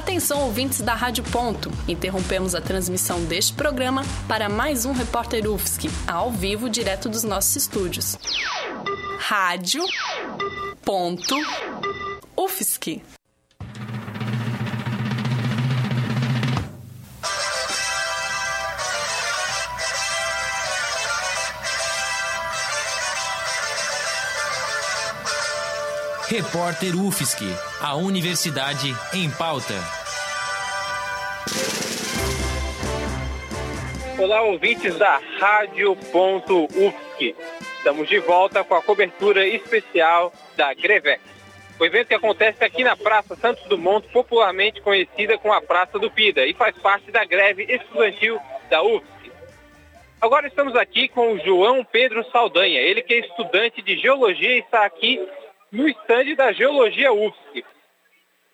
Atenção, ouvintes da Rádio Ponto. Interrompemos a transmissão deste programa para mais um Repórter UFSC, ao vivo, direto dos nossos estúdios. Rádio Ponto UFSC. Repórter UFSC, a Universidade em Pauta. Olá, ouvintes da Rádio Ponto UFSC. Estamos de volta com a cobertura especial da Grevex. O evento que acontece aqui na Praça Santos Dumont, popularmente conhecida como a Praça do Pida, e faz parte da greve estudantil da UFSC. Agora estamos aqui com o João Pedro Saldanha, ele que é estudante de Geologia e está aqui no estande da Geologia UFSC.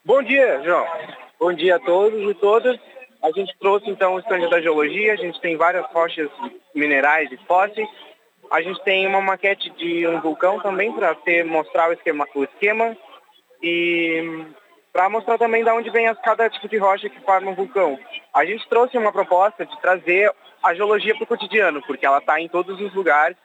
Bom dia, João. Bom dia a todos e todas. A gente trouxe então o estande da Geologia, a gente tem várias rochas minerais e fósseis. A gente tem uma maquete de um vulcão também para mostrar o esquema, o esquema e para mostrar também de onde vem cada tipo de rocha que forma um vulcão. A gente trouxe uma proposta de trazer a geologia para o cotidiano, porque ela está em todos os lugares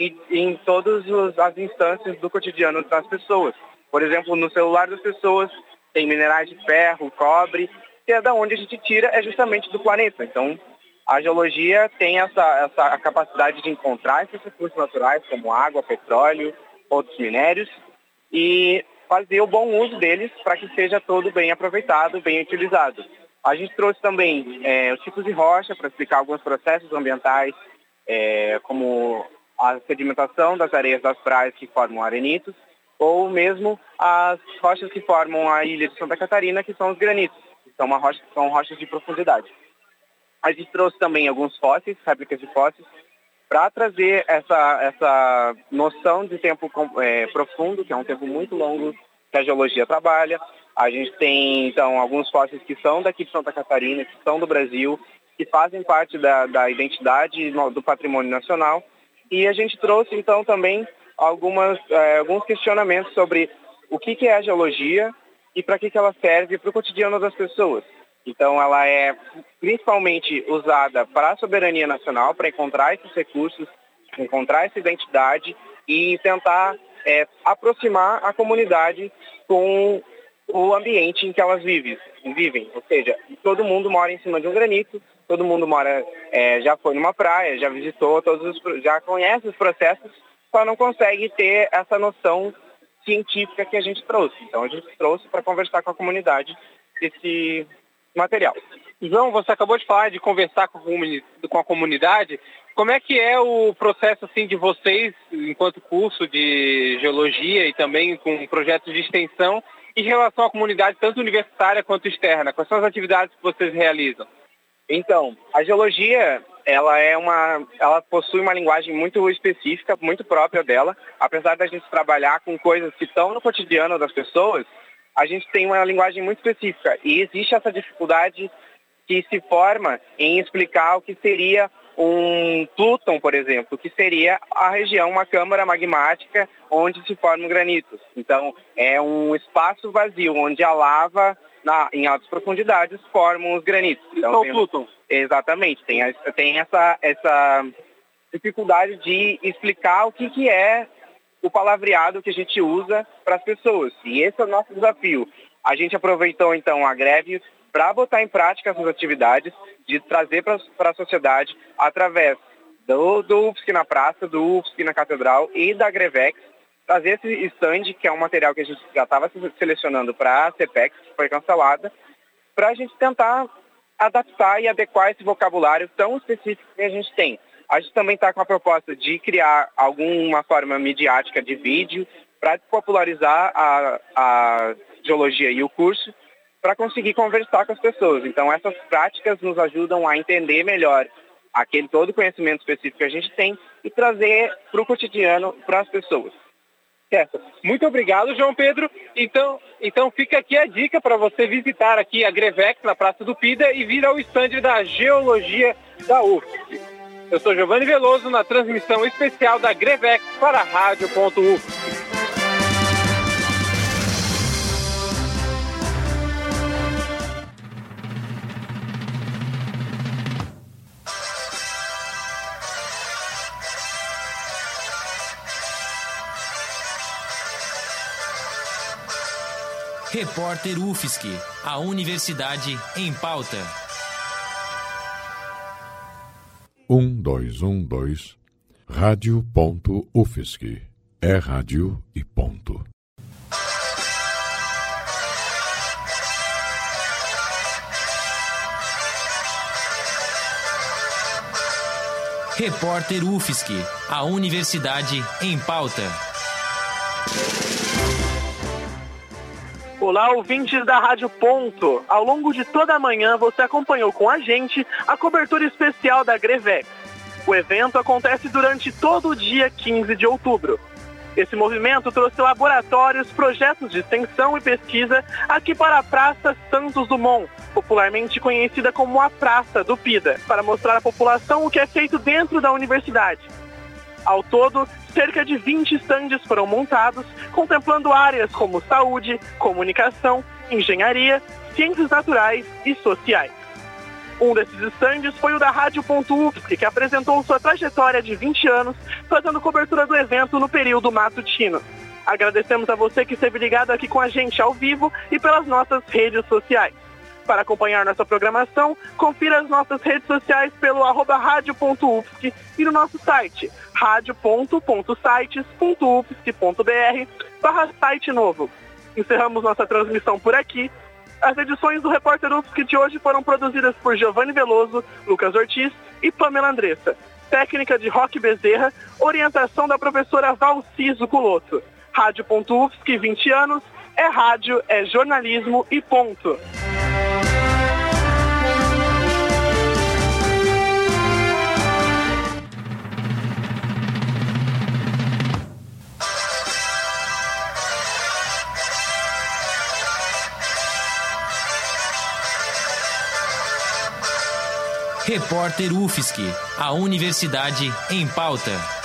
e em todas as instâncias do cotidiano das pessoas. Por exemplo, no celular das pessoas tem minerais de ferro, cobre, que é da onde a gente tira, é justamente do planeta. Então, a geologia tem essa, essa capacidade de encontrar esses recursos naturais, como água, petróleo, outros minérios, e fazer o bom uso deles para que seja todo bem aproveitado, bem utilizado. A gente trouxe também é, os tipos de rocha para explicar alguns processos ambientais, é, como a sedimentação das areias das praias que formam arenitos, ou mesmo as rochas que formam a ilha de Santa Catarina, que são os granitos, que são, rocha, são rochas de profundidade. A gente trouxe também alguns fósseis, réplicas de fósseis, para trazer essa, essa noção de tempo é, profundo, que é um tempo muito longo que a geologia trabalha. A gente tem, então, alguns fósseis que são daqui de Santa Catarina, que são do Brasil, que fazem parte da, da identidade do patrimônio nacional e a gente trouxe, então, também algumas, é, alguns questionamentos sobre o que, que é a geologia e para que, que ela serve para o cotidiano das pessoas. Então, ela é principalmente usada para a soberania nacional, para encontrar esses recursos, encontrar essa identidade e tentar é, aproximar a comunidade com o ambiente em que elas vivem, vivem. Ou seja, todo mundo mora em cima de um granito, todo mundo mora, é, já foi numa praia, já visitou, todos os, já conhece os processos, só não consegue ter essa noção científica que a gente trouxe. Então a gente trouxe para conversar com a comunidade esse material. João, você acabou de falar de conversar com a comunidade. Como é que é o processo assim de vocês, enquanto curso de geologia e também com projetos de extensão, em relação à comunidade, tanto universitária quanto externa? Quais são as atividades que vocês realizam? Então, a geologia, ela é uma, ela possui uma linguagem muito específica, muito própria dela. Apesar da gente trabalhar com coisas que estão no cotidiano das pessoas, a gente tem uma linguagem muito específica e existe essa dificuldade que se forma em explicar o que seria um Pluton, por exemplo, que seria a região, uma câmara magmática onde se formam granitos. Então, é um espaço vazio onde a lava na, em altas profundidades formam os granitos. Então, tem, Pluton. Exatamente, tem, tem essa, essa dificuldade de explicar o que, que é o palavreado que a gente usa para as pessoas. E esse é o nosso desafio. A gente aproveitou então a greve para botar em prática essas atividades, de trazer para a sociedade através do, do UFSC na praça, do UFSC na catedral e da Grevex, trazer esse stand, que é um material que a gente já estava selecionando para a CPEX, que foi cancelada, para a gente tentar adaptar e adequar esse vocabulário tão específico que a gente tem. A gente também está com a proposta de criar alguma forma midiática de vídeo para popularizar a, a geologia e o curso, para conseguir conversar com as pessoas. Então, essas práticas nos ajudam a entender melhor aquele todo conhecimento específico que a gente tem e trazer para o cotidiano para as pessoas. Certo. Muito obrigado, João Pedro. Então, então fica aqui a dica para você visitar aqui a Grevex na Praça do Pida e vir ao estande da Geologia da UFSC. Eu sou Giovanni Veloso na transmissão especial da Grevex para a Rádio.UFSC. Repórter UFSC, a Universidade em Pauta. Um, dois, um, dois. Rádio.UFSC. É rádio e ponto. Repórter UFSC, a Universidade em Pauta. Olá, ouvintes da Rádio Ponto. Ao longo de toda a manhã, você acompanhou com a gente a cobertura especial da Grevex. O evento acontece durante todo o dia 15 de outubro. Esse movimento trouxe laboratórios, projetos de extensão e pesquisa aqui para a Praça Santos Dumont, popularmente conhecida como a Praça do PIDA, para mostrar à população o que é feito dentro da universidade. Ao todo, cerca de 20 estandes foram montados, contemplando áreas como saúde, comunicação, engenharia, ciências naturais e sociais. Um desses estandes foi o da Rádio.UFSC, que apresentou sua trajetória de 20 anos, fazendo cobertura do evento no período matutino. Agradecemos a você que esteve ligado aqui com a gente ao vivo e pelas nossas redes sociais. Para acompanhar nossa programação, confira as nossas redes sociais pelo arroba rádio.ufsc e no nosso site radio.sites.ufsc.br barra site novo. Encerramos nossa transmissão por aqui. As edições do Repórter UFSC de hoje foram produzidas por Giovanni Veloso, Lucas Ortiz e Pamela Andressa. Técnica de Roque Bezerra, orientação da professora Valciso Culoto. Rádio.UFSC 20 anos, é rádio, é jornalismo e ponto. Repórter UFSC, a Universidade em Pauta.